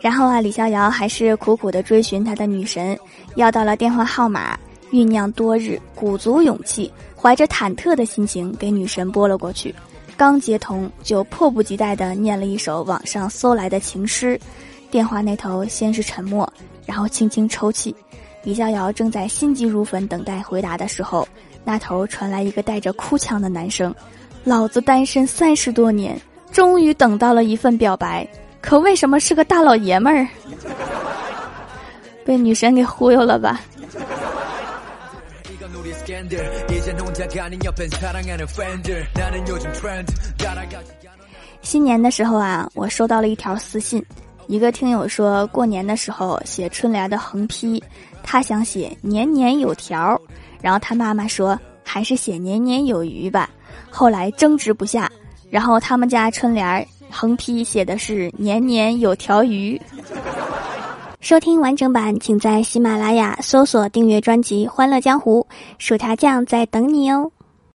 然后啊，李逍遥还是苦苦的追寻他的女神，要到了电话号码，酝酿多日，鼓足勇气，怀着忐忑的心情给女神拨了过去。刚接通，就迫不及待地念了一首网上搜来的情诗。电话那头先是沉默，然后轻轻抽泣。李逍遥正在心急如焚等待回答的时候，那头传来一个带着哭腔的男声：“老子单身三十多年，终于等到了一份表白。”可为什么是个大老爷们儿？被女神给忽悠了吧？新年的时候啊，我收到了一条私信，一个听友说过年的时候写春联的横批，他想写年年有条，然后他妈妈说还是写年年有余吧。后来争执不下，然后他们家春联儿。横批写的是“年年有条鱼”。收听完整版，请在喜马拉雅搜索订阅专辑《欢乐江湖》，薯条酱在等你哦。